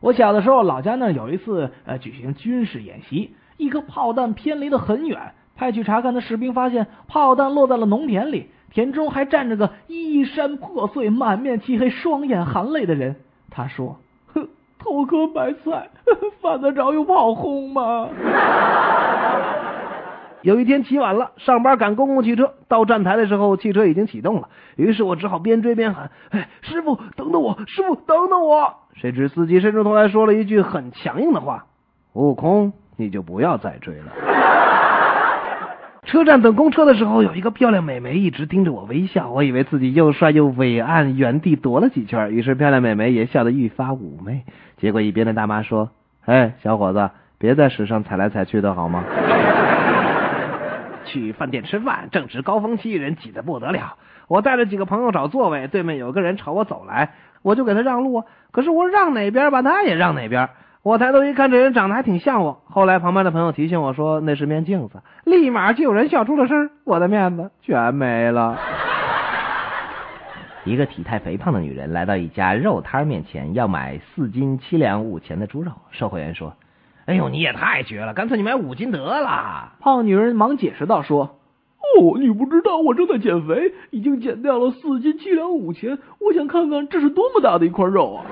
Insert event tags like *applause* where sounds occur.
我小的时候，老家那有一次呃举行军事演习，一颗炮弹偏离得很远，派去查看的士兵发现炮弹落在了农田里，田中还站着个衣衫破碎、满面漆黑、双眼含泪的人。他说：“哼，偷颗白菜，*laughs* 犯得着用炮轰吗？” *laughs* 有一天起晚了，上班赶公共汽车，到站台的时候，汽车已经启动了，于是我只好边追边喊：“哎，师傅，等等我！师傅，等等我！”谁知司机伸出头来说了一句很强硬的话：“悟空，你就不要再追了。”车站等公车的时候，有一个漂亮美眉一直盯着我微笑，我以为自己又帅又伟岸，原地踱了几圈，于是漂亮美眉也笑得愈发妩媚。结果一边的大妈说：“哎，小伙子，别在屎上踩来踩去的好吗？”去饭店吃饭，正值高峰期，人挤得不得了。我带着几个朋友找座位，对面有个人朝我走来，我就给他让路。可是我让哪边吧，他也让哪边。我抬头一看，这人长得还挺像我。后来旁边的朋友提醒我说那是面镜子，立马就有人笑出了声，我的面子全没了。*laughs* 一个体态肥胖的女人来到一家肉摊面前，要买四斤七两五钱的猪肉。售货员说。哎呦，你也太绝了！干脆你买五斤得了。胖女人忙解释道：“说，哦，你不知道我正在减肥，已经减掉了四斤七两五钱。我想看看这是多么大的一块肉啊！”